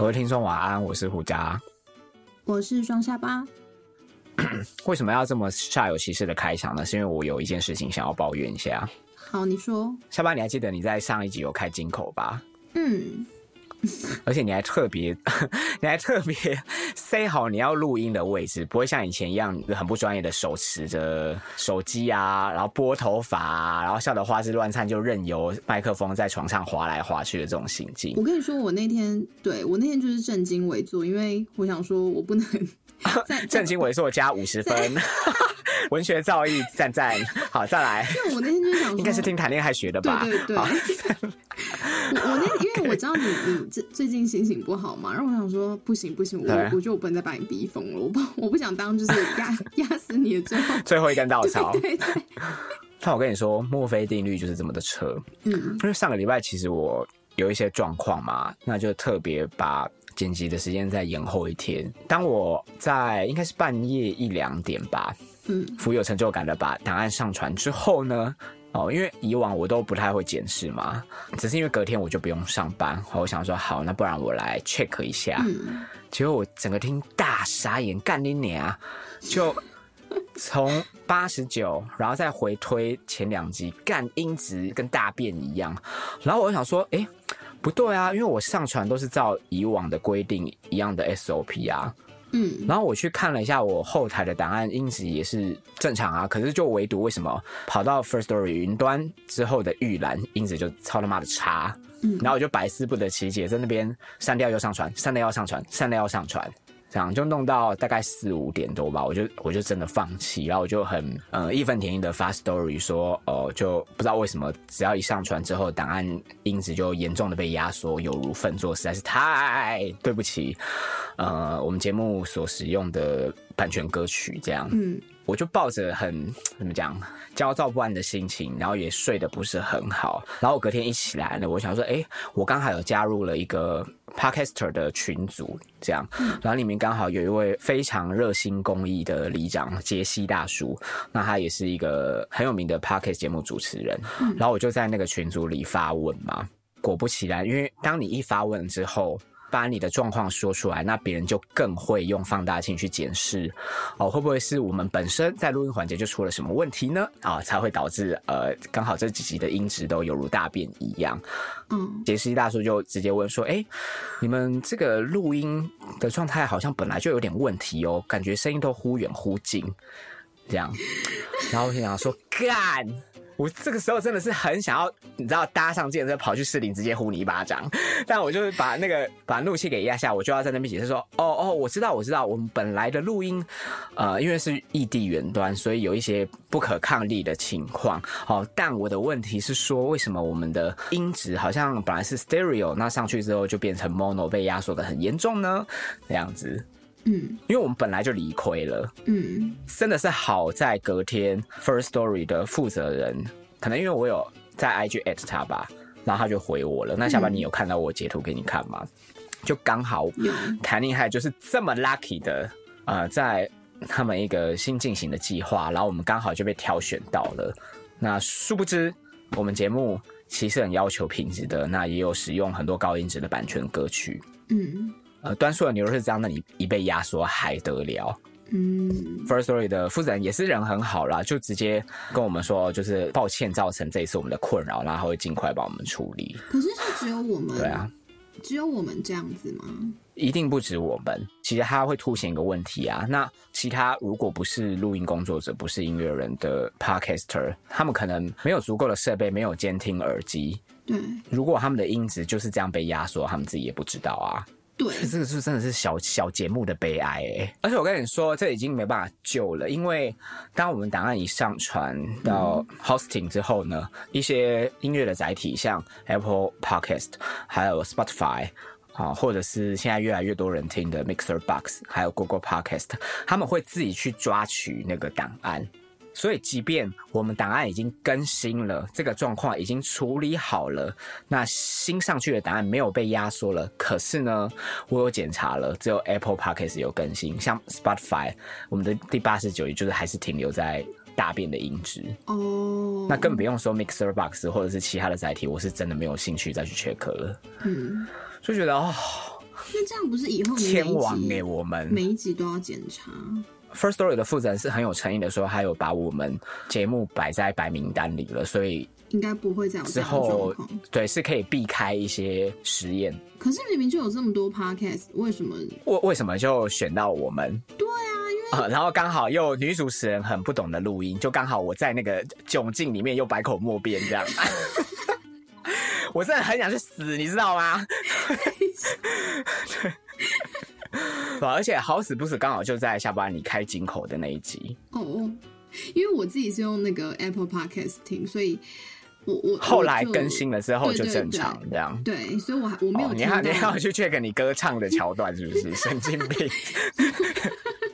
各位听众晚安，我是胡佳。我是双下巴。为什么要这么煞有其事的开场呢？是因为我有一件事情想要抱怨一下。好，你说。下巴，你还记得你在上一集有开金口吧？嗯。而且你还特别，你还特别塞好你要录音的位置，不会像以前一样很不专业的手持着手机啊，然后拨头发，啊，然后笑得花枝乱颤，就任由麦克风在床上滑来滑去的这种行径。我跟你说，我那天对我那天就是正襟危坐，因为我想说我不能 正襟危坐加五十分。文学造诣赞赞，好再来。因为我那天就想，应该是听谈恋爱学的吧？对对对。我我那因为我知道你你最最近心情不好嘛，然后我想说不行不行，我我觉得我不能再把你逼疯了，我不我不想当就是压压死你的最后最后一根稻草。对对。那我跟你说，墨菲定律就是这么的扯。嗯。因为上个礼拜其实我有一些状况嘛，那就特别把剪辑的时间再延后一天。当我在应该是半夜一两点吧。嗯，富有成就感的把档案上传之后呢，哦，因为以往我都不太会检视嘛，只是因为隔天我就不用上班，我想说好，那不然我来 check 一下。嗯，结果我整个听大傻眼，干你娘！就从八十九，然后再回推前两集，干音质跟大便一样。然后我就想说，哎，不对啊，因为我上传都是照以往的规定一样的 SOP 啊。嗯，然后我去看了一下我后台的档案因子也是正常啊，可是就唯独为什么跑到 First Story 云端之后的预览因子就超他妈的差，嗯，然后我就百思不得其解，在那边删掉又上传，删掉要上传，删掉要上传。这样就弄到大概四五点多吧，我就我就真的放弃，然后我就很呃义愤填膺的发 story 说，哦，就不知道为什么，只要一上传之后，档案因此就严重的被压缩，有如粪作，实在是太对不起，呃，我们节目所使用的版权歌曲这样，嗯，我就抱着很怎么讲焦躁不安的心情，然后也睡得不是很好，然后我隔天一起来呢，我想说，哎，我刚好有加入了一个。Podcaster 的群组，这样，然后里面刚好有一位非常热心公益的里长杰西大叔，那他也是一个很有名的 Podcast 节目主持人，然后我就在那个群组里发问嘛，果不其然，因为当你一发问之后。把你的状况说出来，那别人就更会用放大镜去检视，哦，会不会是我们本身在录音环节就出了什么问题呢？啊，才会导致呃，刚好这几集的音质都犹如大便一样。嗯，杰西大叔就直接问说：“哎，你们这个录音的状态好像本来就有点问题哦，感觉声音都忽远忽近，这样。”然后我就想说：“ 干。”我这个时候真的是很想要，你知道，搭上健车跑去市林直接呼你一巴掌，但我就是把那个把怒气给压下，我就要在那边解释说，哦哦，我知道我知道，我们本来的录音，呃，因为是异地远端，所以有一些不可抗力的情况，哦，但我的问题是说，为什么我们的音质好像本来是 stereo，那上去之后就变成 mono，被压缩的很严重呢？这样子。嗯，因为我们本来就理亏了。嗯，真的是好在隔天 First Story 的负责人，可能因为我有在 IG at 他吧，然后他就回我了。那下班你有看到我截图给你看吗？就刚好谈恋爱就是这么 lucky 的，呃，在他们一个新进行的计划，然后我们刚好就被挑选到了。那殊不知，我们节目其实很要求品质的，那也有使用很多高音质的版权歌曲。嗯。呃，端数的牛肉是这样，那你一被压缩还得了？嗯，First Story 的负责人也是人很好啦，就直接跟我们说，就是抱歉造成这一次我们的困扰，然后会尽快帮我们处理。可是是只有我们？对啊，只有我们这样子吗？一定不止我们。其实它会凸显一个问题啊，那其他如果不是录音工作者，不是音乐人的 Podcaster，他们可能没有足够的设备，没有监听耳机。对，如果他们的音质就是这样被压缩，他们自己也不知道啊。对，这个是真的是小小节目的悲哀哎！而且我跟你说，这已经没办法救了，因为当我们档案一上传到 hosting 之后呢，一些音乐的载体，像 Apple Podcast，还有 Spotify，啊，或者是现在越来越多人听的 Mixer Box，还有 Google Podcast，他们会自己去抓取那个档案。所以，即便我们档案已经更新了，这个状况已经处理好了，那新上去的档案没有被压缩了。可是呢，我有检查了，只有 Apple Podcast 有更新，像 Spotify，我们的第八十九，集就是还是停留在大便的音质。哦，那更不用说 Mixer Box 或者是其他的载体，我是真的没有兴趣再去 check 了。嗯，就觉得哦，那这样不是以后天王给我们每一集都要检查？First Story 的负责人是很有诚意的说，他有把我们节目摆在白名单里了，所以应该不会再有之后对是可以避开一些实验。可是明明就有这么多 Podcast，为什么为为什么就选到我们？对啊，因为啊，然后刚好又女主持人很不懂得录音，就刚好我在那个窘境里面又百口莫辩这样。我真的很想去死，你知道吗？对，而且好死不死，刚好就在下班你开井口的那一集。哦哦，因为我自己是用那个 Apple Podcast 听，所以我我后来更新了之后就正常这样。对，所以我还我没有你要你要去 check 你歌唱的桥段是不是神经病？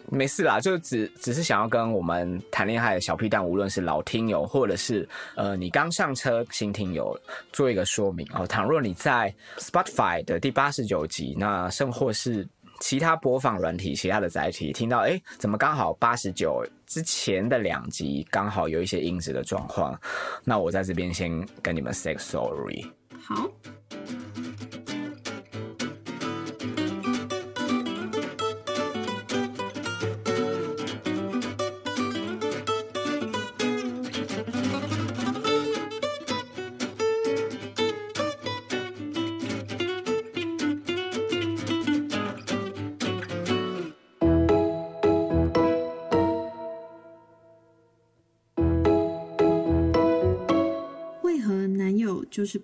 没事啦，就只只是想要跟我们谈恋爱的小屁蛋，无论是老听友或者是呃你刚上车新听友，做一个说明哦。倘若你在 Spotify 的第八十九集，那甚或是其他播放软体、其他的载体，听到哎，怎么刚好八十九之前的两集刚好有一些音质的状况，那我在这边先跟你们 say sorry。好。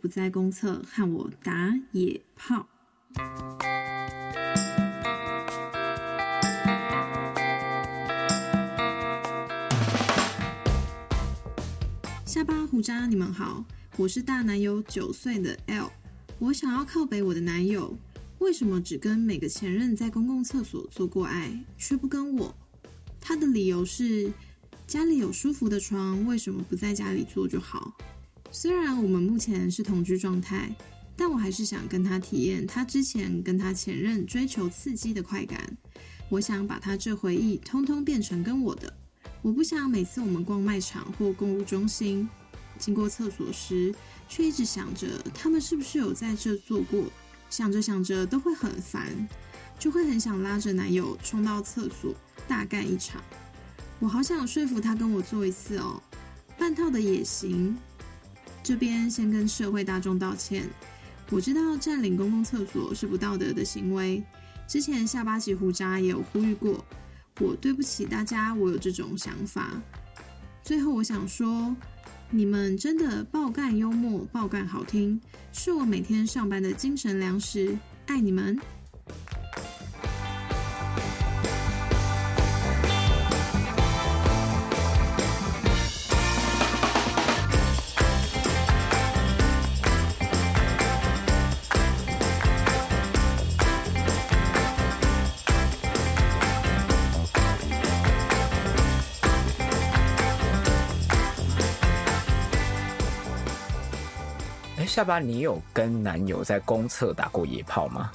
不在公厕和我打野炮。下巴胡渣，你们好，我是大男友九岁的 L，我想要靠北我的男友，为什么只跟每个前任在公共厕所做过爱，却不跟我？他的理由是家里有舒服的床，为什么不在家里做就好？虽然我们目前是同居状态，但我还是想跟他体验他之前跟他前任追求刺激的快感。我想把他这回忆通通变成跟我的。我不想每次我们逛卖场或购物中心，经过厕所时，却一直想着他们是不是有在这做过。想着想着都会很烦，就会很想拉着男友冲到厕所大干一场。我好想说服他跟我做一次哦，半套的也行。这边先跟社会大众道歉，我知道占领公共厕所是不道德的行为。之前下巴及胡渣也有呼吁过，我对不起大家，我有这种想法。最后我想说，你们真的爆干幽默，爆干好听，是我每天上班的精神粮食，爱你们。下巴，你有跟男友在公厕打过野炮吗？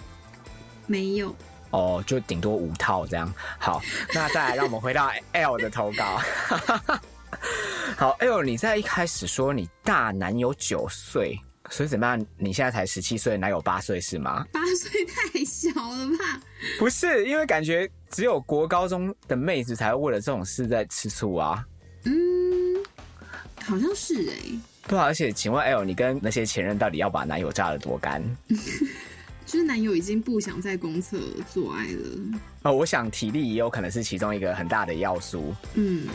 没有。哦，就顶多五套这样。好，那再来，让我们回到 L 的投稿。好，L，你在一开始说你大男友九岁，所以怎么样？你现在才十七岁，男友八岁是吗？八岁太小了吧？不是，因为感觉只有国高中的妹子才会为了这种事在吃醋啊。嗯，好像是哎。对啊，而且请问 L，你跟那些前任到底要把男友榨得多干？就是男友已经不想在公厕做爱了。呃，我想体力也有可能是其中一个很大的要素。嗯。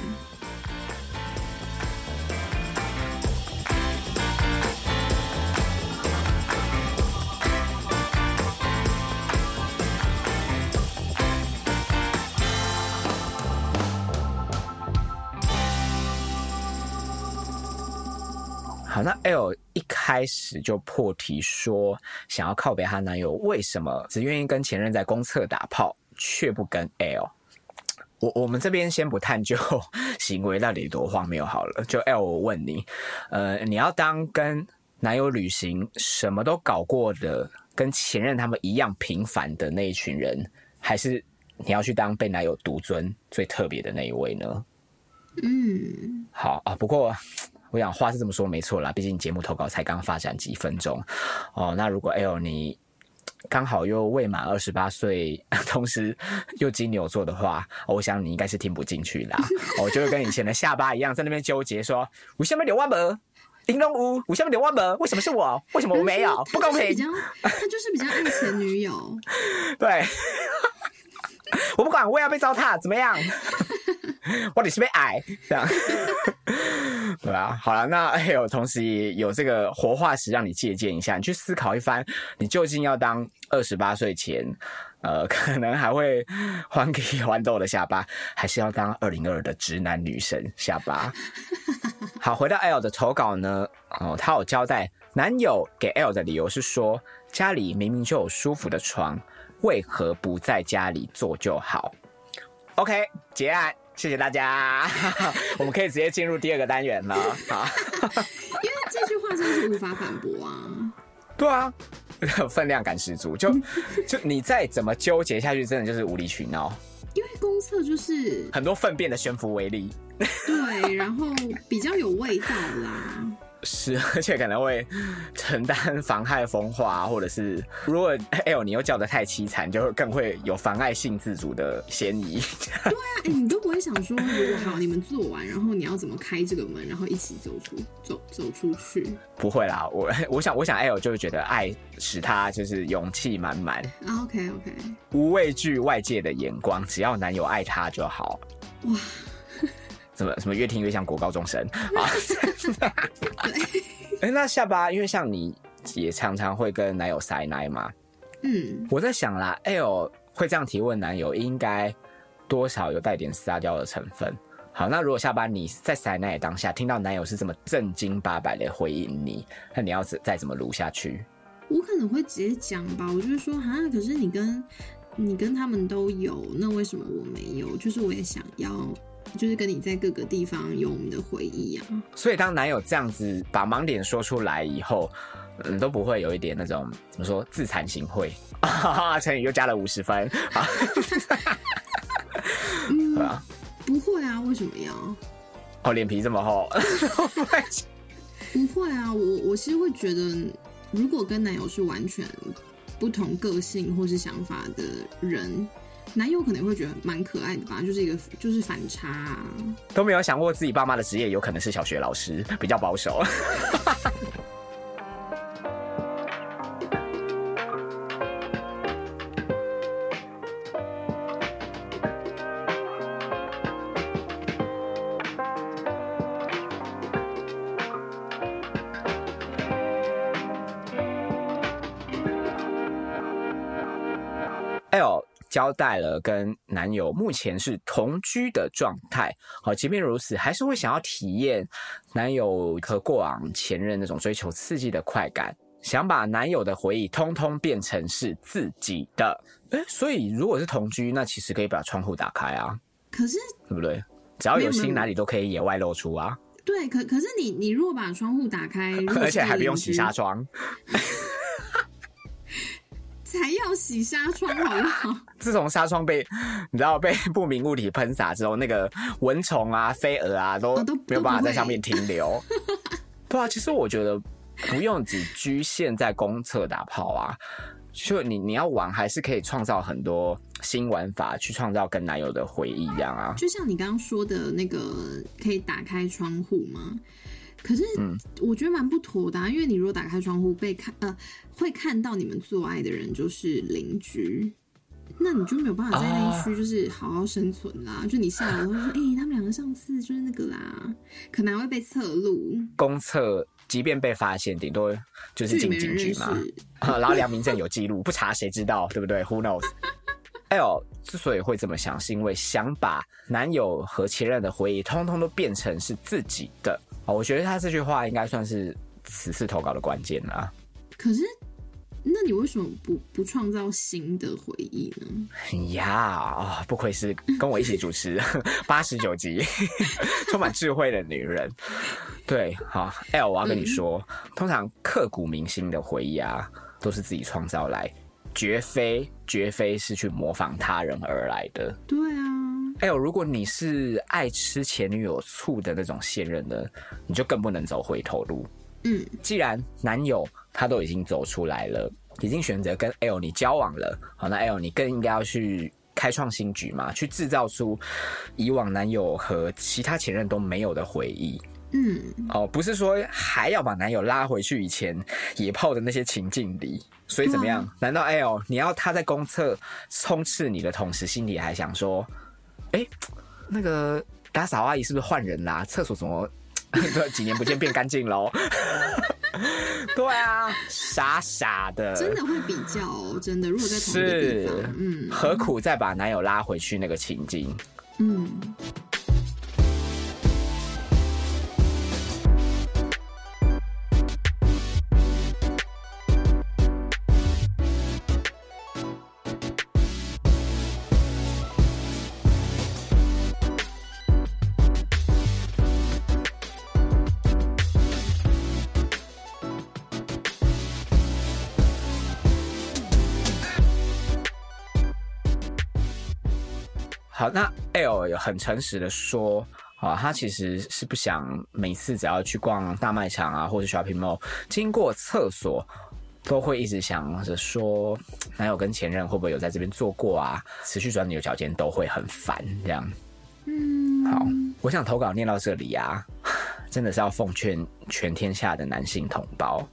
好，那 L 一开始就破题说想要靠北她男友，为什么只愿意跟前任在公厕打炮，却不跟 L？我我们这边先不探究 行为到底多荒谬好了。就 L，我问你，呃，你要当跟男友旅行什么都搞过的，跟前任他们一样平凡的那一群人，还是你要去当被男友独尊最特别的那一位呢？嗯，好啊，不过。我想话是这么说没错啦，毕竟节目投稿才刚发展几分钟哦。那如果 L 你刚好又未满二十八岁，同时又金牛座的话，我想你应该是听不进去啦。我就会跟以前的下巴一样，在那边纠结说：我下面留万门，玲珑屋，我下面留万门，为什么是我？为什么我没有？不公平！他就是比较爱前女友。对，我不管，我也要被糟蹋，怎么样？我你是被矮这样。对啊，好了，那还有同时也有这个活化石让你借鉴一下，你去思考一番，你究竟要当二十八岁前，呃，可能还会还给豌豆的下巴，还是要当二零二的直男女神下巴？好，回到 L 的投稿呢，哦，他有交代男友给 L 的理由是说，家里明明就有舒服的床，为何不在家里做就好？OK，结案。谢谢大家，我们可以直接进入第二个单元了。好，因为这句话真的是无法反驳啊。对啊，分量感十足。就就你再怎么纠结下去，真的就是无理取闹。因为公厕就是很多粪便的悬浮微粒。对，然后比较有味道啦。是，而且可能会承担妨害风化，或者是如果 L 你又叫的太凄惨，就会更会有妨碍性自主的嫌疑。对啊，哎，你都不会想说，如果好你们做完，然后你要怎么开这个门，然后一起走出走走出去？不会啦，我 我想我想 L 就会觉得爱使他就是勇气满满。OK OK，无畏惧外界的眼光，只要男友爱他就好。哇。什么什么越听越像国高中生啊！哎，那下巴，因为像你也常常会跟男友塞奶嘛，嗯，我在想啦，L 会这样提问男友，应该多少有带点撒娇的成分。好，那如果下巴你在塞奶当下听到男友是这么正经八百的回应你，那你要再再怎么撸下去？我可能会直接讲吧，我就是说，啊，可是你跟你跟他们都有，那为什么我没有？就是我也想要。就是跟你在各个地方有我们的回忆啊，所以当男友这样子把盲点说出来以后，嗯，都不会有一点那种怎么说自惭形秽啊？成语又加了五十分啊！嗯，不会啊，为什么要？哦，脸皮这么厚？不会啊，我我其实会觉得，如果跟男友是完全不同个性或是想法的人。男友可能会觉得蛮可爱的吧，就是一个就是反差，都没有想过自己爸妈的职业有可能是小学老师，比较保守。交代了跟男友目前是同居的状态，好，即便如此，还是会想要体验男友和过往前任那种追求刺激的快感，想把男友的回忆通通变成是自己的。诶，所以如果是同居，那其实可以把窗户打开啊。可是，对不对？只要有心，哪里都可以野外露出啊。对，可可是你你如果把窗户打开，而且还不用洗纱窗。才要洗纱窗好不好？自从纱窗被 你知道被 不明物体喷洒之后，那个蚊虫啊、飞蛾啊都没有办法在上面停留。对啊，其实我觉得不用只局限在公厕打炮啊，就你你要玩还是可以创造很多新玩法，去创造跟男友的回忆一样啊。就像你刚刚说的那个，可以打开窗户吗？可是，我觉得蛮不妥的，因为你如果打开窗户被看，呃，会看到你们做爱的人就是邻居，那你就没有办法在那一区就是好好生存啦。就你下楼说，哎，他们两个上次就是那个啦，可能会被侧录。公厕即便被发现，顶多就是进警局嘛，然后良民证有记录，不查谁知道，对不对？Who knows？L 之所以会这么想，是因为想把男友和前任的回忆通通都变成是自己的。哦，我觉得他这句话应该算是此次投稿的关键了。可是，那你为什么不不创造新的回忆呢？呀，哦，不愧是跟我一起主持 八十九集，充满智慧的女人。对，好，L，我要跟你说，通常刻骨铭心的回忆啊，都是自己创造来，绝非绝非是去模仿他人而来的。对啊。还有，如果你是爱吃前女友醋的那种现任的，你就更不能走回头路。嗯，既然男友他都已经走出来了，已经选择跟 L 你交往了，好，那 L 你更应该要去开创新局嘛，去制造出以往男友和其他前任都没有的回忆。嗯，哦，不是说还要把男友拉回去以前野炮的那些情境里，所以怎么样？难道 L 你要他在公厕冲刺你的同时，心里还想说，哎，那个打扫阿姨是不是换人啦？厕所怎么 几年不见变干净喽？对啊，傻傻的，真的会比较哦，真的。如果在同一个地方，嗯，何苦再把男友拉回去那个情境？嗯。好，那 L 有很诚实的说，啊，他其实是不想每次只要去逛大卖场啊，或者 shopping mall，经过厕所，都会一直想着说，男友跟前任会不会有在这边做过啊？持续转牛角尖都会很烦，这样。嗯，好，我想投稿念到这里啊，真的是要奉劝全天下的男性同胞。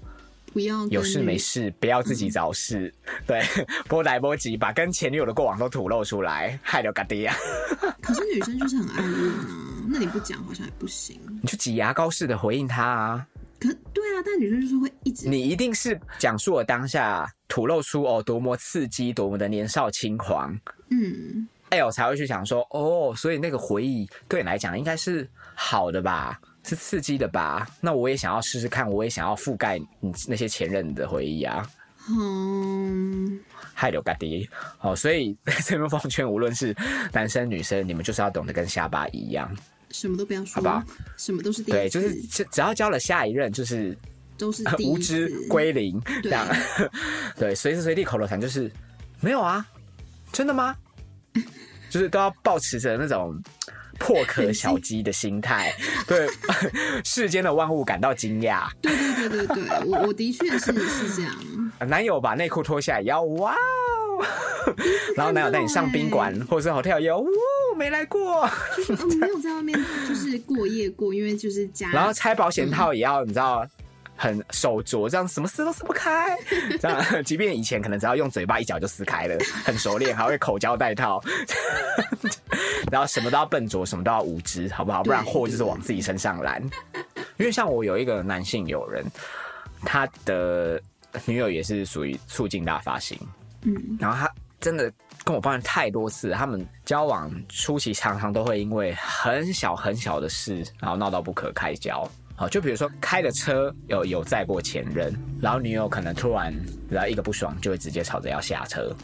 不要有事没事，不要自己找事。对，波来波及，把跟前女友的过往都吐露出来，害了嘎爹啊！可是女生就是很爱问啊，那你不讲好像也不行。你就挤牙膏似的回应他啊。可对啊，但女生就是会一直。你一定是讲述了当下吐露出哦多么刺激，多么的年少轻狂。嗯，哎，我才会去想说哦，所以那个回忆对你来讲应该是好的吧。是刺激的吧？那我也想要试试看，我也想要覆盖你那些前任的回忆啊。嗯，嗨，刘嘎迪，哦，所以 这边奉劝，无论是男生女生，你们就是要懂得跟下巴一样，什么都不要说，好不好？什么都是对，就是只只要交了下一任，就是都是无知归零这样。对，随时随地口头禅就是没有啊，真的吗？就是都要保持着那种。破壳小鸡的心态，对 世间的万物感到惊讶。对对对对对，我我的确是是这样。男友把内裤脱下来，要哇哦，然后男友带你上宾馆或者是 hotel，要哇，没来过，就是没有在外面就是过夜过，因为就是家。然后拆保险套也要，你知道。很手拙，这样什么撕都撕不开。这样，即便以前可能只要用嘴巴一脚就撕开了，很熟练，还会口交带套。然后什么都要笨拙，什么都要无知，好不好？不然祸就是往自己身上揽。因为像我有一个男性友人，他的女友也是属于促进大发型，嗯，然后他真的跟我抱怨太多次，他们交往初期常常都会因为很小很小的事，然后闹到不可开交。好，就比如说开的车有有载过前任，然后女友可能突然然后一个不爽，就会直接吵着要下车，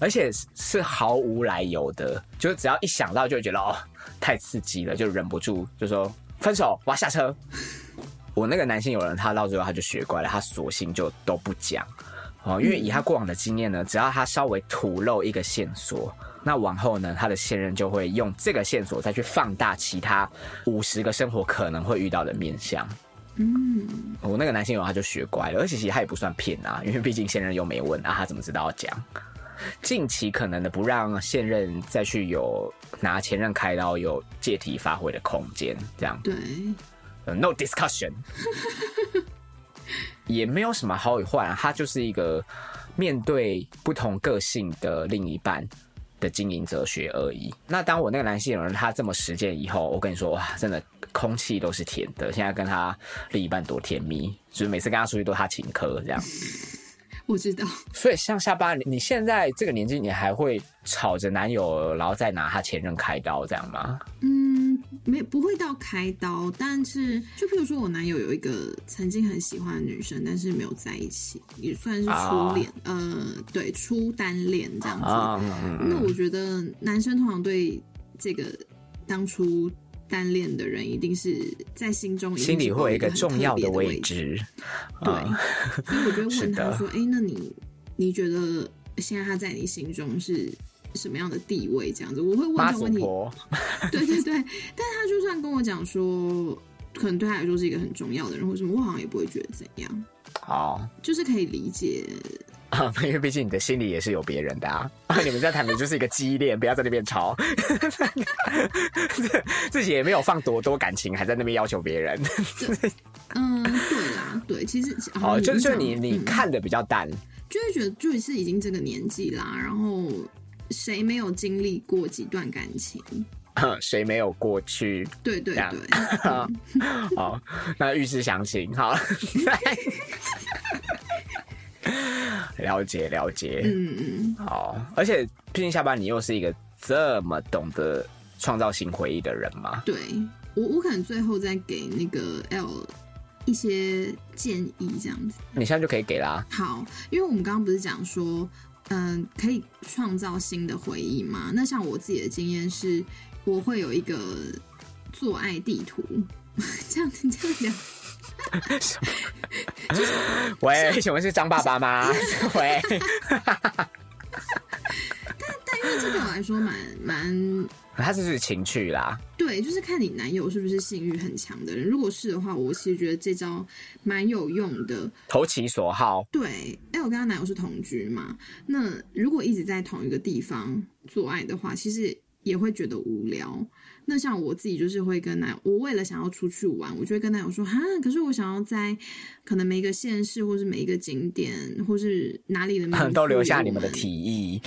而且是毫无来由的，就是只要一想到就会觉得哦太刺激了，就忍不住就说分手，我要下车。我那个男性友人他到最后他就学乖了，他索性就都不讲哦，因为以他过往的经验呢，只要他稍微吐露一个线索。那往后呢？他的现任就会用这个线索再去放大其他五十个生活可能会遇到的面相。嗯，我那个男性友他就学乖了，而且其实他也不算骗啊，因为毕竟现任又没问啊，他怎么知道要讲？近期可能的不让现任再去有拿前任开刀有借题发挥的空间，这样对，no discussion，也没有什么好与坏，他就是一个面对不同个性的另一半。的经营哲学而已。那当我那个男性人他这么实践以后，我跟你说哇，真的空气都是甜的。现在跟他另一半多甜蜜，就是每次跟他出去都他请客这样。我知道。所以像下巴，你现在这个年纪，你还会吵着男友，然后再拿他前任开刀这样吗？嗯。没不会到开刀，但是就譬如说，我男友有一个曾经很喜欢的女生，但是没有在一起，也算是初恋，呃，对，初单恋这样子。那我觉得男生通常对这个当初单恋的人，一定是在心中心里会有一个重要的位置。对，所以我就问他说：“哎，那你你觉得现在他在你心中是？”什么样的地位？这样子，我会问这个问题。对对对，但是他就算跟我讲说，可能对他来说是一个很重要的人，或者什么，我好像也不会觉得怎样。哦，就是可以理解。啊，因为毕竟你的心里也是有别人的啊！你们在谈的就是一个激烈，不要在那边吵，自己也没有放多多感情，还在那边要求别人。嗯，对啦，对，其实哦，就是就你你看的比较淡，就会觉得就是已经这个年纪啦，然后谁没有经历过几段感情？谁没有过去？对对对，好，那预示详情，好。了 解了解，嗯嗯，好，而且毕竟下班你又是一个这么懂得创造性回忆的人嘛，对我我可能最后再给那个 L 一些建议，这样子，你现在就可以给啦。好，因为我们刚刚不是讲说，嗯，可以创造新的回忆吗？那像我自己的经验是，我会有一个做爱地图，这样子这样讲。喂，请问是张爸爸吗？喂。但但因为这对我来说蛮蛮，他是是情趣啦。对，就是看你男友是不是性欲很强的人。如果是的话，我其实觉得这招蛮有用的，投其所好。对，哎，我跟他男友是同居嘛，那如果一直在同一个地方做爱的话，其实也会觉得无聊。那像我自己就是会跟男友，我为了想要出去玩，我就会跟男友说哈，可是我想要在可能每一个县市，或是每一个景点，或是哪里的 都留下你们的提议。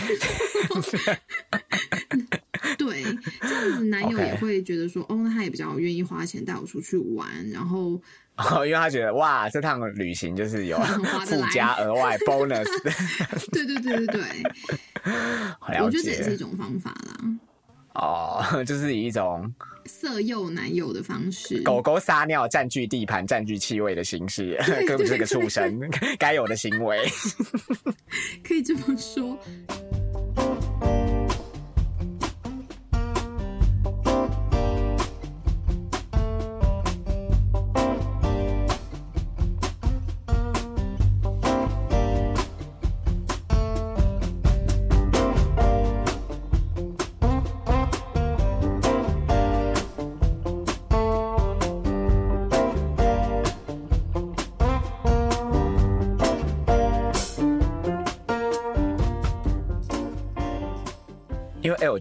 对，这样子男友也会觉得说，哦，那他也比较愿意花钱带我出去玩，然后哦，因为他觉得哇，这趟旅行就是有 附加额外 bonus。对对对对对，我觉得这也是一种方法啦。哦，就是以一种色诱男友的方式，狗狗撒尿占据地盘、占据气味的形式，根本是个畜生该有的行为，可以这么说。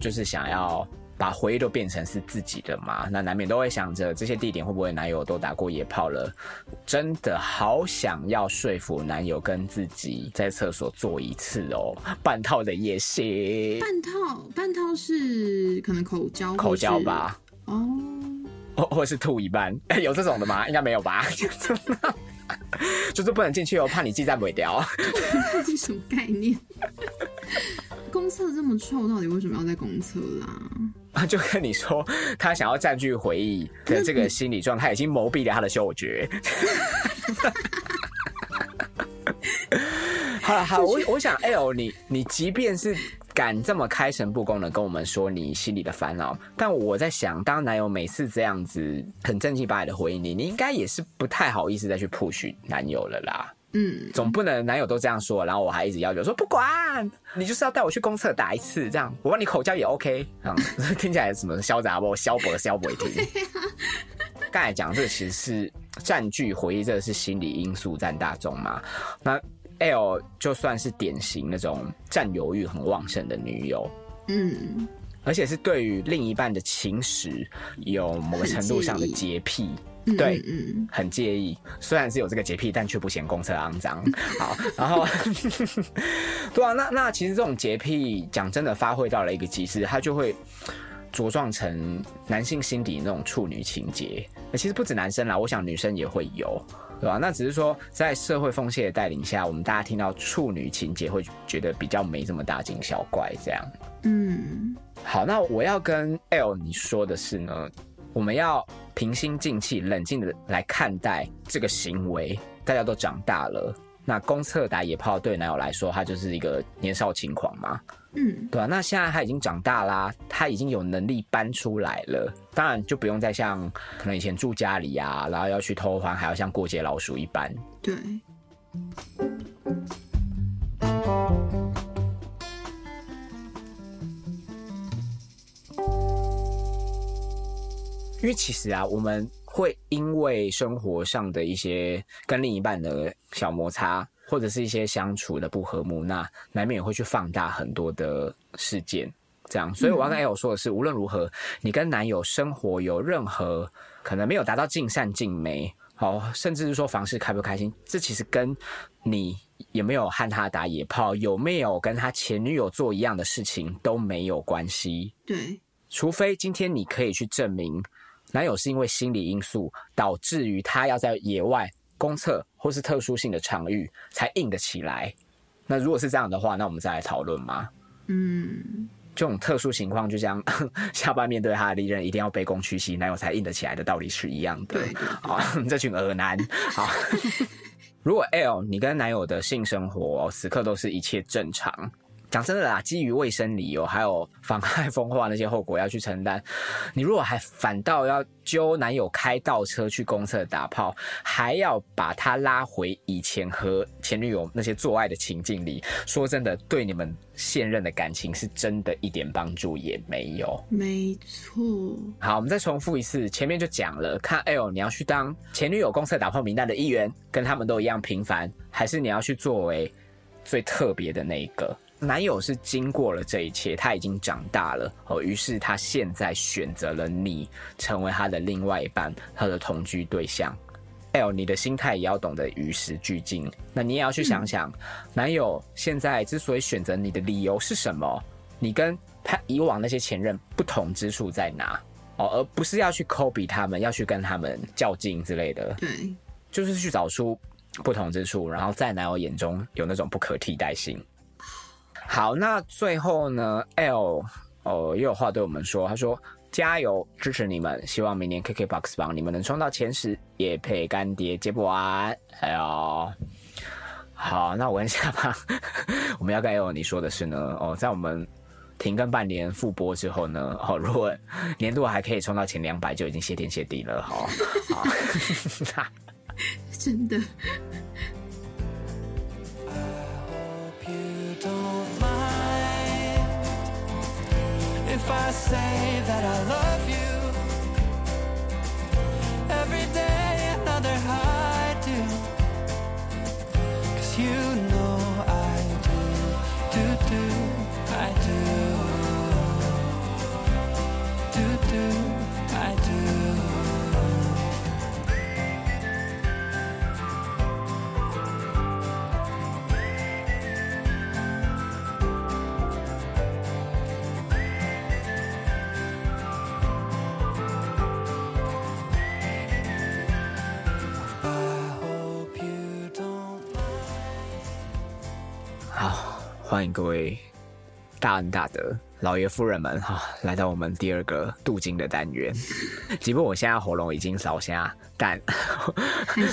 就是想要把回忆都变成是自己的嘛，那难免都会想着这些地点会不会男友都打过野炮了，真的好想要说服男友跟自己在厕所做一次哦，半套的也行。半套半套是可能口交口交吧？哦，或或是吐一半，有这种的吗？应该没有吧？就是不能进去哦，怕你记在尾掉。是什么概念？公厕这么臭，到底为什么要在公厕啦？啊，就跟你说，他想要占据回忆的这个心理状态，已经蒙蔽了他的嗅觉。好了，好，我我想，L，你你即便是敢这么开诚布公的跟我们说你心里的烦恼，但我在想，当男友每次这样子很正经八百的回应你，你应该也是不太好意思再去 push 男友了啦。嗯，总不能男友都这样说，然后我还一直要求说不管你就是要带我去公厕打一次，这样我帮你口交也 OK 啊，听起来什么潇洒不？萧伯萧伯听。刚才讲这个其实是占据回忆，这个是心理因素占大众嘛？那 L 就算是典型那种占有欲很旺盛的女友，嗯，而且是对于另一半的情史有某个程度上的洁癖。对，嗯，很介意。虽然是有这个洁癖，但却不嫌公厕肮脏。好，然后，对啊，那那其实这种洁癖，讲真的，发挥到了一个极致，它就会茁壮成男性心底那种处女情节。那其实不止男生啦，我想女生也会有，对吧？那只是说，在社会风气的带领下，我们大家听到处女情节，会觉得比较没这么大惊小怪。这样，嗯，好，那我要跟 L 你说的是呢。我们要平心静气、冷静的来看待这个行为。大家都长大了，那公厕打野炮对男友来说，他就是一个年少轻狂嘛，嗯，对啊？那现在他已经长大啦，他已经有能力搬出来了，当然就不用再像可能以前住家里啊，然后要去偷欢，还要像过街老鼠一般。对。因为其实啊，我们会因为生活上的一些跟另一半的小摩擦，或者是一些相处的不和睦，那难免也会去放大很多的事件。这样，所以我要跟 L 说的是，无论如何，你跟男友生活有任何可能没有达到尽善尽美，好，甚至是说房事开不开心，这其实跟你有没有和他打野炮，有没有跟他前女友做一样的事情都没有关系。对，除非今天你可以去证明男友是因为心理因素导致于他要在野外公厕或是特殊性的场域才硬得起来。那如果是这样的话，那我们再来讨论嘛。嗯。这种特殊情况，就像 下班面对他的利刃，一定要卑躬屈膝，男友才硬得起来的道理是一样的。对，好，这群恶男。好，如果 L 你跟男友的性生活此刻都是一切正常。讲真的啦，基于卫生理由，还有妨害风化那些后果要去承担。你如果还反倒要揪男友开倒车去公厕打炮，还要把他拉回以前和前女友那些做爱的情境里，说真的，对你们现任的感情是真的一点帮助也没有。没错。好，我们再重复一次，前面就讲了，看 L 你要去当前女友公厕打炮名单的一员，跟他们都一样平凡，还是你要去作为最特别的那一个？男友是经过了这一切，他已经长大了哦，于是他现在选择了你成为他的另外一半，他的同居对象。L，你的心态也要懂得与时俱进。那你也要去想想，男友现在之所以选择你的理由是什么？你跟他以往那些前任不同之处在哪？哦，而不是要去抠比他们，要去跟他们较劲之类的。对，就是去找出不同之处，然后在男友眼中有那种不可替代性。好，那最后呢？L 哦，也有话对我们说。他说：“加油，支持你们，希望明年 KKBOX 榜你们能冲到前十。”也配干爹接不完。哎呦，好，那我问一下吧。我们要跟 L 你说的是呢？哦，在我们停更半年复播之后呢？哦，如果年度还可以冲到前两百，就已经谢天谢地了。好，好，真的。If I say that I love you. Every day another I do Cause you know 欢迎各位大恩大德、老爷夫人们哈，来到我们第二个镀金的单元。即便我现在喉咙已经烧瞎，但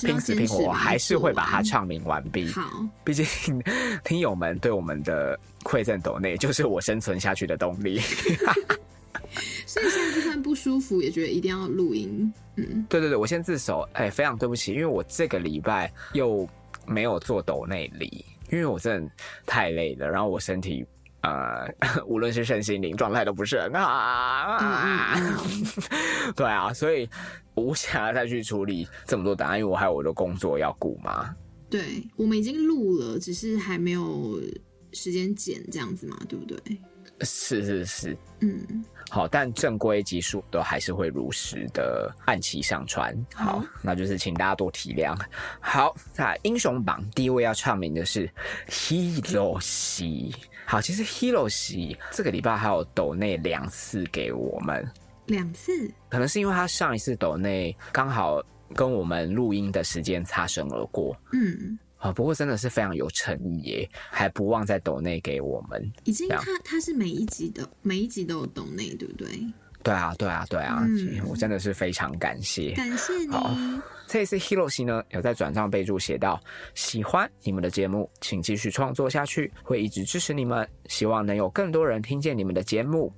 拼死拼活还是会把它唱名完毕。好，毕竟听友们对我们的馈赠斗内，就是我生存下去的动力。所以现在就算不舒服，也觉得一定要录音。嗯，对对对，我先自首，哎，非常对不起，因为我这个礼拜又没有做抖内礼。因为我真的太累了，然后我身体呃，无论是身心灵状态都不是很好。对啊，所以我不想再去处理这么多答案，因为我还有我的工作要顾嘛。对，我们已经录了，只是还没有时间剪，这样子嘛，对不对？是是是，嗯。好，但正规集数都还是会如实的按期上传。好，那就是请大家多体谅。好，在英雄榜第一位要唱名的是 Hiroshi。好，其实 Hiroshi 这个礼拜还有抖内两次给我们，两次，可能是因为他上一次抖内刚好跟我们录音的时间擦身而过。嗯。啊，不过真的是非常有诚意耶，还不忘在抖内给我们。已经，他他是每一集的每一集都有抖内，对不对？对啊，对啊，对啊，我真的是非常感谢，感谢你。这一次 Hiroshi 呢，有在转账备注写到：喜欢你们的节目，请继续创作下去，会一直支持你们，希望能有更多人听见你们的节目。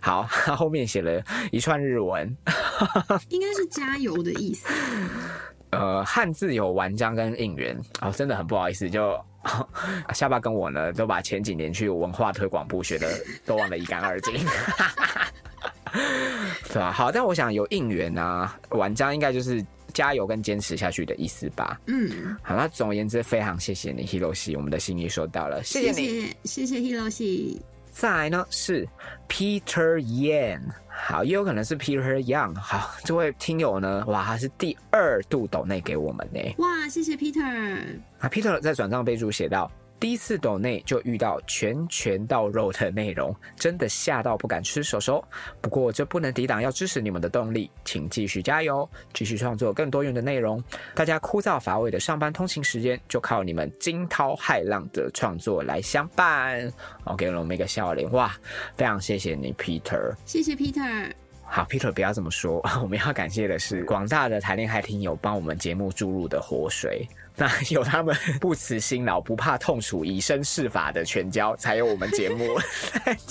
好，他 后面写了一串日文，应该是加油的意思。呃，汉字有玩章跟应援哦，真的很不好意思，就 下巴跟我呢，都把前几年去文化推广部学的都忘得一干二净。对吧？好，但我想有应援啊，玩家应该就是加油跟坚持下去的意思吧。嗯，好，那总而言之，非常谢谢你，Hiroshi，我们的心意收到了，谢谢你，谢谢 Hiroshi。再来呢是 Peter Yan，好，也有可能是 Peter Young。好，这位听友呢，哇，他是第二度抖内给我们呢。哇，谢谢 Peter。啊，Peter 在转账备注写到。第一次抖内就遇到拳拳到肉的内容，真的吓到不敢吃手手。不过这不能抵挡要支持你们的动力，请继续加油，继续创作更多元的内容。大家枯燥乏味的上班通勤时间，就靠你们惊涛骇浪的创作来相伴。我给了我们一个笑脸，哇，非常谢谢你，Peter。谢谢 Peter。好，Peter，不要这么说，我们要感谢的是广大的谈恋爱听友帮我们节目注入的活水。那有他们不辞辛劳、不怕痛楚、以身试法的全交，才有我们节目。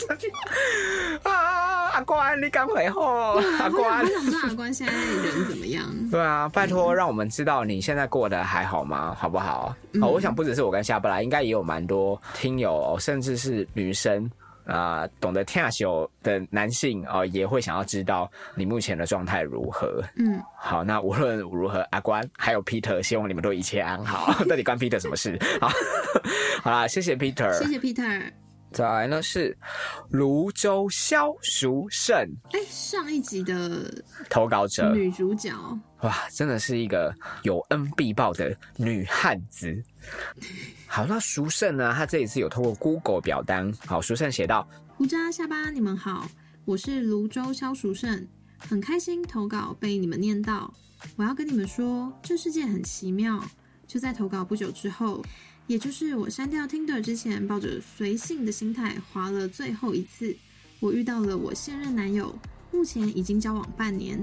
啊，阿关，你赶快后，阿关，我想知道阿关现在人怎么样？对啊，拜托，让我们知道你现在过得还好吗？好不好？好，我想不只是我跟夏布拉，应该也有蛮多听友，甚至是女生。啊，懂得跳秀的男性哦，也会想要知道你目前的状态如何。嗯，好，那无论如何，阿关还有 Peter，希望你们都一切安好。到底关 Peter 什么事？好，好啦，谢谢 Peter，谢谢 Peter。再来呢是泸州萧淑胜，哎，上一集的投稿者女主角，哇，真的是一个有恩必报的女汉子。好，那淑胜呢？他这一次有透过 Google 表单，好，淑胜写道：胡渣下巴，你们好，我是泸州萧淑胜，很开心投稿被你们念到。我要跟你们说，这世界很奇妙。就在投稿不久之后。也就是我删掉 Tinder 之前，抱着随性的心态划了最后一次，我遇到了我现任男友，目前已经交往半年。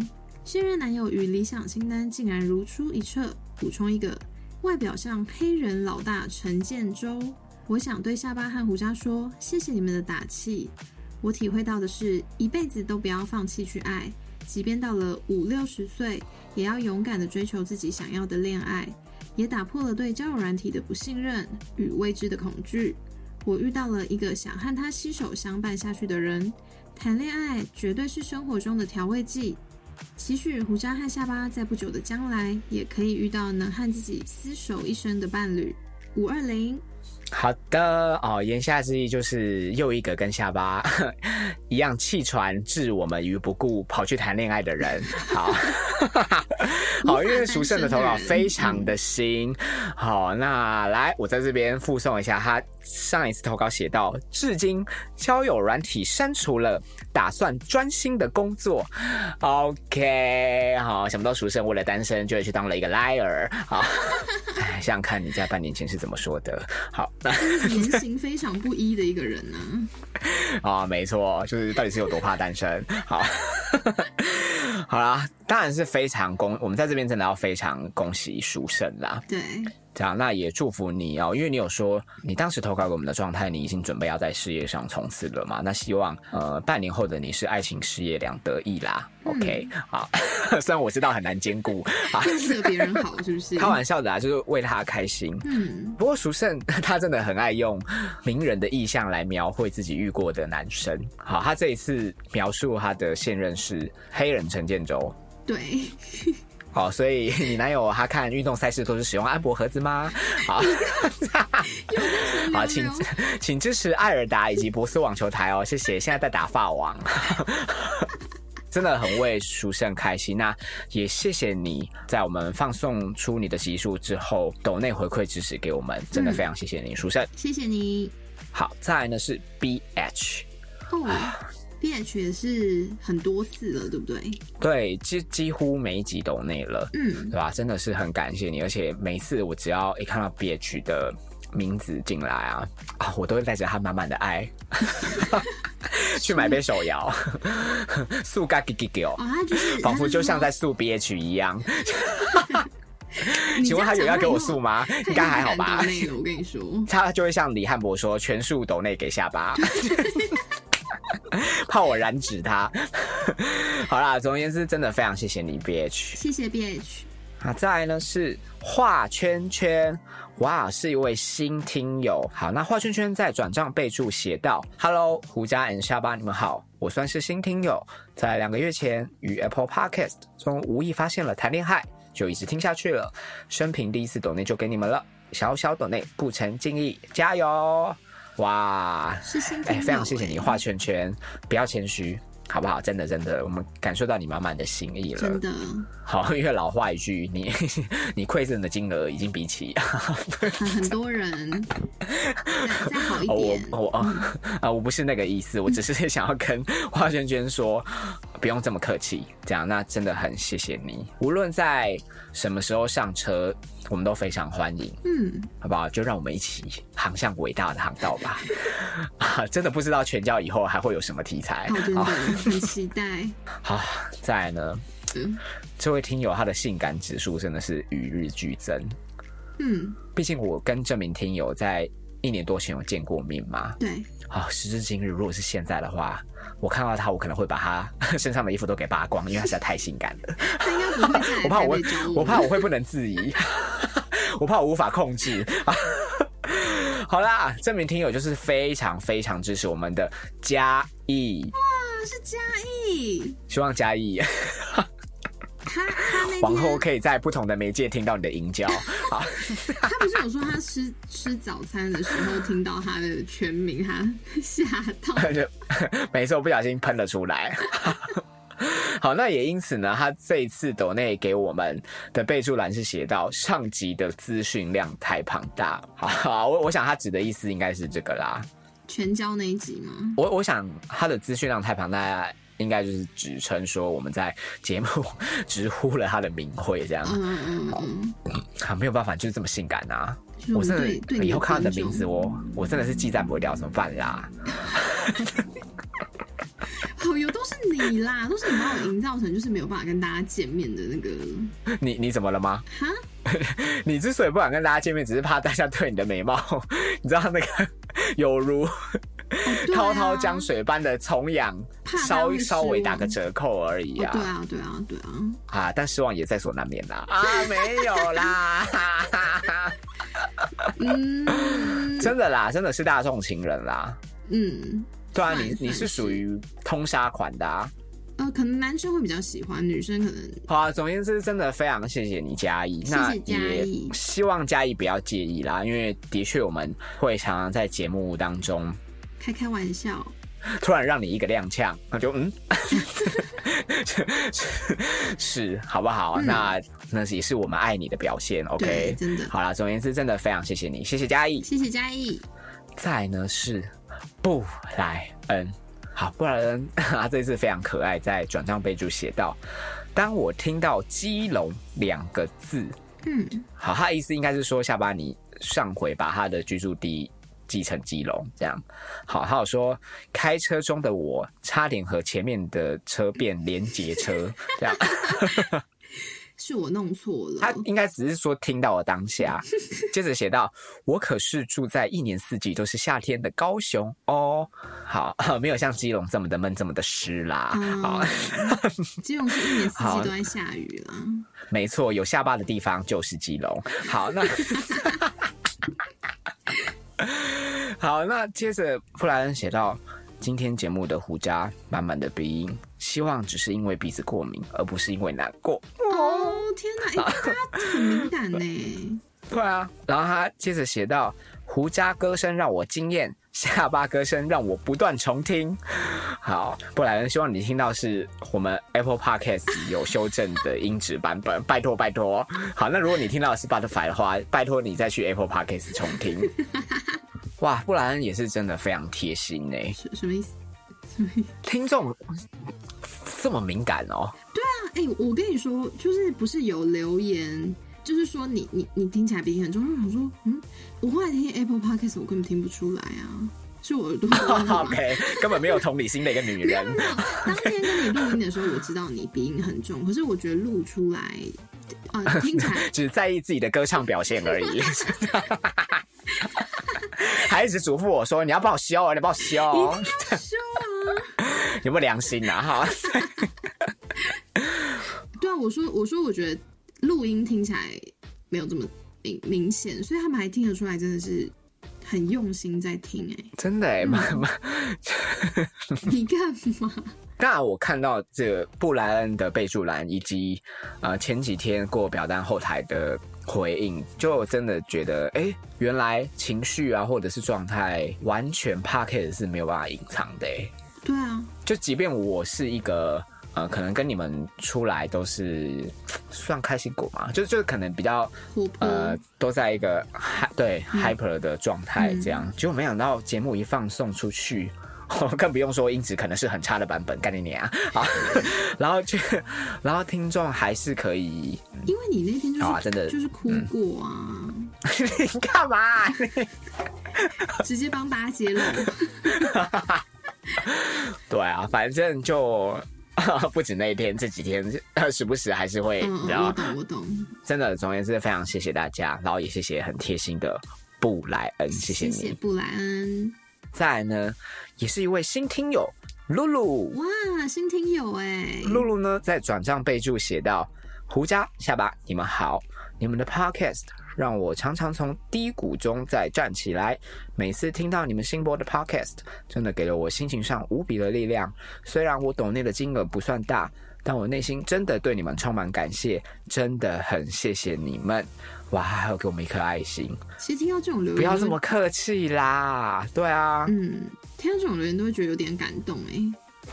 现任男友与理想清单竟然如出一辙，补充一个外表像黑人老大陈建州。我想对下巴和胡渣说，谢谢你们的打气。我体会到的是，一辈子都不要放弃去爱，即便到了五六十岁，也要勇敢的追求自己想要的恋爱。也打破了对交友软体的不信任与未知的恐惧。我遇到了一个想和他携手相伴下去的人。谈恋爱绝对是生活中的调味剂。期许胡渣和下巴在不久的将来也可以遇到能和自己厮守一生的伴侣。五二零。好的哦，言下之意就是又一个跟下巴 一样弃船置我们于不顾，跑去谈恋爱的人。好，好，因为熟胜的头脑非常的新。好，那来，我在这边附送一下他上一次投稿写到，至今交友软体删除了，打算专心的工作。OK，好，想不到熟胜为了单身，就去当了一个 liar。好，想想看你在半年前是怎么说的。好。言行非常不一的一个人呢。啊，没错，就是到底是有多怕单身？好，好啦，当然是非常恭，我们在这边真的要非常恭喜书生啦。对。这样，那也祝福你哦，因为你有说你当时投稿给我们的状态，你已经准备要在事业上冲刺了嘛？那希望呃半年后的你是爱情事业两得意啦。OK，好，虽然我知道很难兼顾，为了别人好是不是？开玩笑的啊，就是为他开心。嗯，不过蜀胜他真的很爱用名人的意象来描绘自己遇过的男生。好，他这一次描述他的现任是黑人陈建州。对。好，所以你男友他看运动赛事都是使用安博盒子吗？好，好，请请支持艾尔达以及博斯网球台哦，谢谢。现在在打法网，真的很为书胜开心。那也谢谢你在我们放送出你的集数之后，抖内回馈支持给我们，真的非常谢谢你，书胜。谢谢你。好，再来呢是 B H。H 也是很多次了，对不对？对，几几乎每一集都内了，嗯，对吧？真的是很感谢你，而且每次我只要一看到 B H 的名字进来啊，啊，我都会带着他满满的爱 去买杯手摇，速嘎给给给哦，仿佛就像在速 B H 一样。请问他有要给我速吗？应该还好吧？我跟你说，他就会像李汉博说，全数抖内给下巴。怕我染指他。好啦，总而言之，真的非常谢谢你，B H。谢谢 B H。啊，再来呢是画圈圈，哇，是一位新听友。好，那画圈圈在转账备注写道：“Hello，胡佳 and 下巴，你们好，我算是新听友，在两个月前与 Apple Podcast 中无意发现了谈恋爱，就一直听下去了。生平第一次抖内就给你们了，小小抖内不成敬意，加油！哇，是新哎，听非常谢谢你友画圈圈，不要谦虚。”好不好？真的，真的，我们感受到你满满的心意了。真的，好，因为老话一句，你 你馈赠的金额已经比起很很多人再再好一哦点，我我啊、呃我不是那个意思，我只是想要跟花圈圈说，不用这么客气，这样那真的很谢谢你。无论在什么时候上车，我们都非常欢迎，嗯，好不好？就让我们一起航向伟大的航道吧。啊，真的不知道全教以后还会有什么题材。好，真的很期待。好，再来呢，嗯这位听友他的性感指数真的是与日俱增。嗯，毕竟我跟这名听友在一年多前有见过面嘛。对，啊、时至今日，如果是现在的话，我看到他，我可能会把他 身上的衣服都给扒光，因为他实在太性感了。他应该不会 我怕我会我怕我会不能自已，我怕我无法控制。好啦，这名听友就是非常非常支持我们的嘉义，哇是嘉义，希望嘉义他他那往后可以在不同的媒介听到你的吟叫。好，他不是有说他吃吃早餐的时候听到他的全名，他吓到。就每次我不小心喷了出来。好，那也因此呢，他这一次抖内给我们的备注栏是写到上级的资讯量太庞大。好好，我我想他指的意思应该是这个啦。全交那一集吗？我我想他的资讯量太庞大，应该就是指称说我们在节目 直呼了他的名讳这样。嗯嗯嗯没有办法，就是这么性感啊！就是我我真的以后看到你的名字，我我真的是记载不会掉，怎么办啦？好油都是你啦，都是你把我营造成就是没有办法跟大家见面的那个 你你怎么了吗？哈。你之所以不敢跟大家见面，只是怕大家对你的美貌，你知道那个有如 滔滔江水般的崇仰，怕稍稍微打望个折扣而已哦，对啊啊，对啊，对啊，啊！但失望也在所难免啦 啊！没有啦，嗯真的啦，真的是大众情人啦。嗯，对啊，你你是属于通杀款的啊。呃，可能男生会比较喜欢，女生可能好啊，总而言之，真的非常谢谢你嘉义，谢那嘉也义希望嘉义不要介意啦，因为的确我们会常常在节目当中开开玩笑。突然让你一个踉跄，那就嗯，是 是是，好不好？那那也是我们爱你的表现，OK？真的好了，总而言之，真的非常谢谢你，谢谢嘉义。谢谢嘉义，再呢是布莱恩，好，布莱恩 他这次非常可爱，在转账备注写道：当我听到基隆两个字，嗯，好，他的意思应该是说，下巴你上回把他的居住地继承基隆，这样。好，还有说，开车中的我差点和前面的车变连结车，这样。是我弄错了他。应该只是说听到了当下，接着写到：我可是住在一年四季都是夏天的高雄哦。好，没有像基隆这么的闷，这么的湿啦。好，嗯，基隆是一年四季都在下雨啦。没错，有下巴的地方就是基隆。好，那 好，那接着布莱恩写到，今天节目的胡渣满满的鼻音，希望只是因为鼻子过敏，而不是因为难过。哦天哪，哎、他很敏感呢。对啊，然后他接着写到，胡渣歌声让我惊艳，下巴歌声让我不断重听。好，布莱恩，希望你听到是我们 Apple Podcast 有修正的音质版本，拜托拜托。好，那如果你听到的是 Butterfly 的话，拜托你再去 Apple Podcast 重听。哇，布莱恩也是真的非常贴心呢，什什么意思？什么意思？听众这么敏感哦。对啊哎、我跟你说，就是不是有留言，就是说你你你听起来鼻音很重。我想说，嗯，我后来听 Apple Podcast，我根本听不出来啊，是我耳朵 OK，根本没有同理心的一个女人。当天跟你录音的时候，我知道你鼻音很重，可是我觉得录出来，呃，听起来 只在意自己的歌唱表现而已。还一直嘱咐我说：“你要帮我修啊，你帮我修哦，说啊，有没有良心啊？”哈，对啊，我说我说，我觉得录音听起来没有这么明明显，所以他们还听得出来，真的是很用心在听。哎，真的哎，妈妈，你干嘛？当然，我看到这个布莱恩的备注栏，以及呃前几天过表单后台的回应，就真的觉得，哎，原来情绪啊，或者是状态，完全 p a c k e t 是没有办法隐藏的。对啊，就即便我是一个呃，可能跟你们出来都是算开心果嘛，就就可能比较呃，都在一个对 hyper 的状态这样，结果没想到节目一放送出去。更不用说音质可能是很差的版本，干你娘！好，然后就，然后听众还是可以，因为你那天就是啊，真的就是哭过啊！你 干嘛？直接帮大家揭露。对啊，反正就 不止那一天，这几天时不时还是会，我懂我懂。真的，总而言之，非常谢谢大家，然后也谢谢很贴心的布莱恩，谢谢你，布莱恩。再来呢，也是一位新听友露露。哇，新听友哎！露露呢，在转账备注写道：“胡家下巴，你们好，你们的 podcast 让我常常从低谷中再站起来。每次听到你们新播的 podcast，真的给了我心情上无比的力量。虽然我懂内的金额不算大，但我内心真的对你们充满感谢，真的很谢谢你们。”哇，还有给我们一颗爱心。其实听到这种留言，不要这么客气啦。对啊，嗯，听到这种留言都会觉得有点感动哎。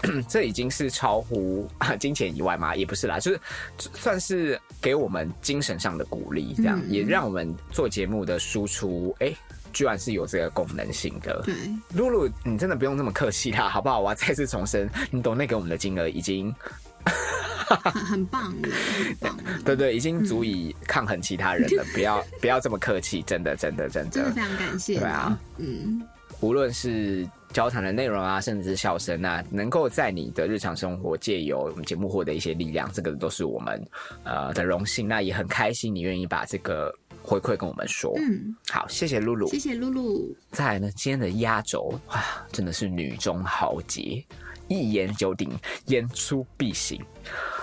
这已经是超乎金钱以外吗？也不是啦，就是算是给我们精神上的鼓励，这样也让我们做节目的输出，哎，居然是有这个功能性的。对，露露，你真的不用这么客气啦，好不好？我要再次重申，你懂那给我们的金额已经。很 很棒，很棒。对对，已经足以抗衡其他人了。不要不要这么客气，真的真的真的。真的非常感谢。对啊，嗯，无论是交谈的内容啊，甚至是笑声啊，能够在你的日常生活借由我们节目获得一些力量，这个都是我们呃的荣幸。那也很开心，你愿意把这个回馈跟我们说。嗯，好，谢谢露露，谢谢露露。再来呢，今天的压轴啊，真的是女中豪杰。一言九鼎，言出必行。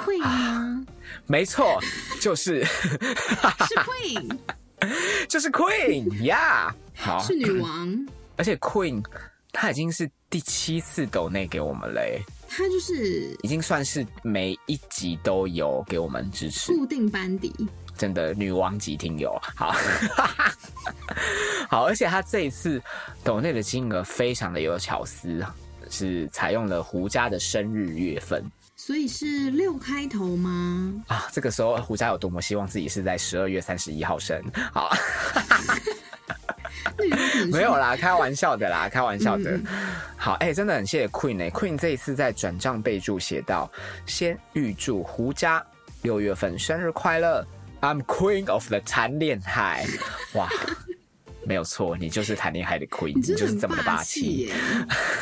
Queen？没错，就是是 Queen，就是 Queen 呀。好，是女王。而且 Queen 她已经是第七次抖内给我们嘞。他就是已经算是每一集都有给我们支持，固定班底。真的女王级听友，好 好，而且他这一次抖内的金额非常的有巧思。是采用了胡家的生日月份，所以是六开头吗？啊，这个时候胡家有多么希望自己是在十二月三十一号生？好，没有啦，开玩笑的啦，开玩笑的。好，哎，真的很谢谢 Queen 哎，Queen 这一次在转账备注写到：先预祝胡家六月份生日快乐，I'm Queen of the 谈恋爱，哇！没有错，你就是谈恋爱的 queen，你就是这么的霸气，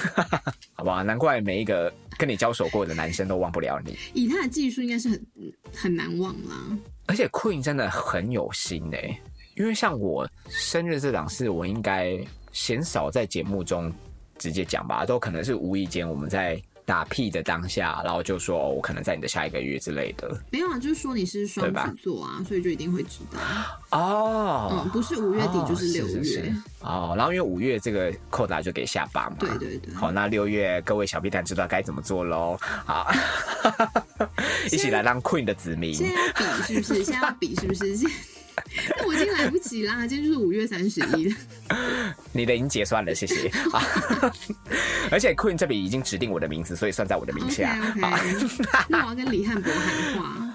好吧？难怪每一个跟你交手过的男生都忘不了你。以他的技术，应该是很很难忘啦。而且 queen 真的很有心哎，因为像我生日这档事，我应该鲜少在节目中直接讲吧，都可能是无意间我们在。打屁的当下，然后就说：“我可能在你的下一个月之类的。”没有啊，就是说你是双子座啊，所以就一定会知道哦。嗯，不是五月底就是六月哦。然后因为五月这个扣打就给下巴嘛，对对对。好，那六月各位小屁蛋知道该怎么做喽。好，一起来当 Queen 的子民。现在要比是不是？现在要比是不是？那 我已经来不及啦，今天就是五月三十一。你的已经结算了，谢谢。而且 Queen 这笔已经指定我的名字，所以算在我的名下。那我要跟李汉博喊话。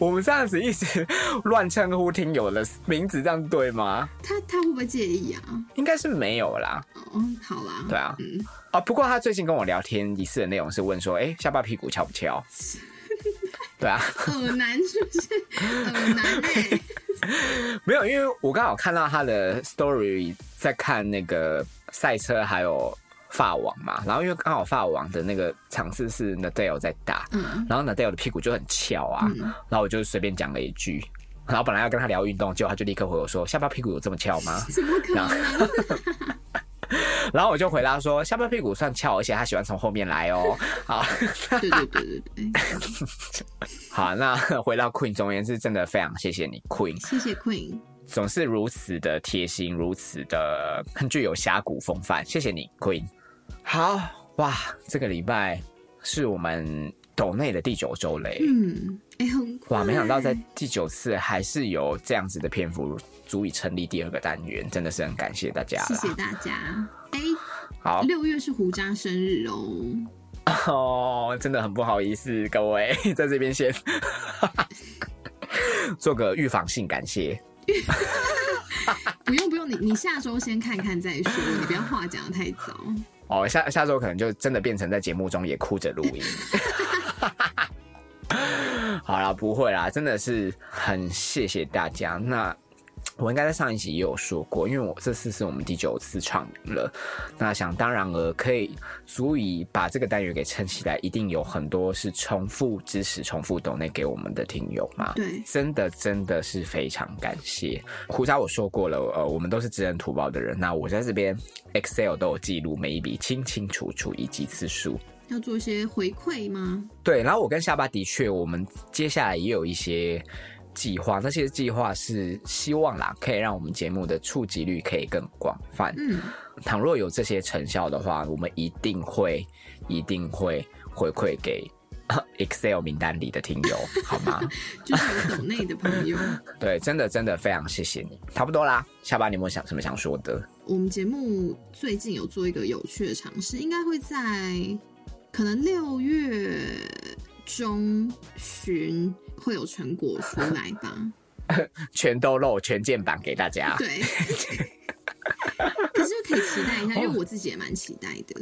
我们这样子一直乱称呼听友的名字，这样对吗？他他会不会介意啊？应该是没有啦。哦，好啦。对啊。嗯。啊，不过他最近跟我聊天一次的内容是问说：“哎，下巴屁股翘不翘？”对啊，很难是不是？很难哎。没有，因为我刚好看到他的 story，在看那个赛车还有发网嘛。然后因为刚好发网的那个场次是 Nadal 在打，嗯，然后 Nadal 的屁股就很翘啊。然后我就随便讲了一句，然后本来要跟他聊运动，结果他就立刻回我说：“下巴屁股有这么翘吗？” 怎么可能？然后我就回答说，下巴屁股算翘，而且他喜欢从后面来哦。好，对对对对对。好，那回到 Queen，总而言之，真的非常谢谢你，Queen。谢谢 Queen，总是如此的贴心，如此的很具有峡谷风范。谢谢你，Queen。好哇，这个礼拜是我们斗内的第九周嘞。嗯，哎，很哇，没想到在第九次还是有这样子的篇幅，足以成立第二个单元，真的是很感谢大家。谢谢大家。哎，好，六月是胡渣生日哦。哦，真的很不好意思，各位 在这边先 做个预防性感谢。不用不用，你你下周先看看再说，你不要话讲的太早。哦，下下周可能就真的变成在节目中也哭着录音。好啦，不会啦，真的是很谢谢大家。那。我应该在上一集也有说过，因为我这次是我们第九次唱了，那想当然了可以足以把这个单元给撑起来，一定有很多是重复支持、重复懂内给我们的听友嘛。对，真的真的是非常感谢。胡渣我说过了，呃，我们都是知恩图报的人，那我在这边 Excel 都有记录每一笔清清楚楚以及次数。要做一些回馈吗？对，然后我跟下巴的确，我们接下来也有一些。计划那些计划是希望啦，可以让我们节目的触及率可以更广泛。嗯，倘若有这些成效的话，我们一定会一定会回馈给 Excel 名单里的听友，好吗？就是有内的朋友。对，真的真的非常谢谢你。差不多啦，下巴你有没有想什么想说的？我们节目最近有做一个有趣的尝试，应该会在可能六月中旬。会有成果出来吧？全都露全键版给大家。对，可是可以期待一下，因为我自己也蛮期待的。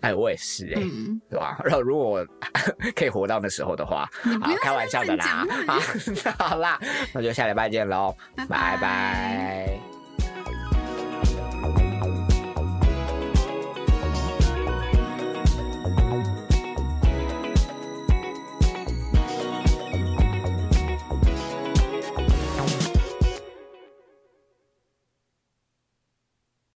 哎，我也是哎，对吧？然后如果可以活到那时候的话，好开玩笑的啦。好，好啦，那就下礼拜见喽，拜拜。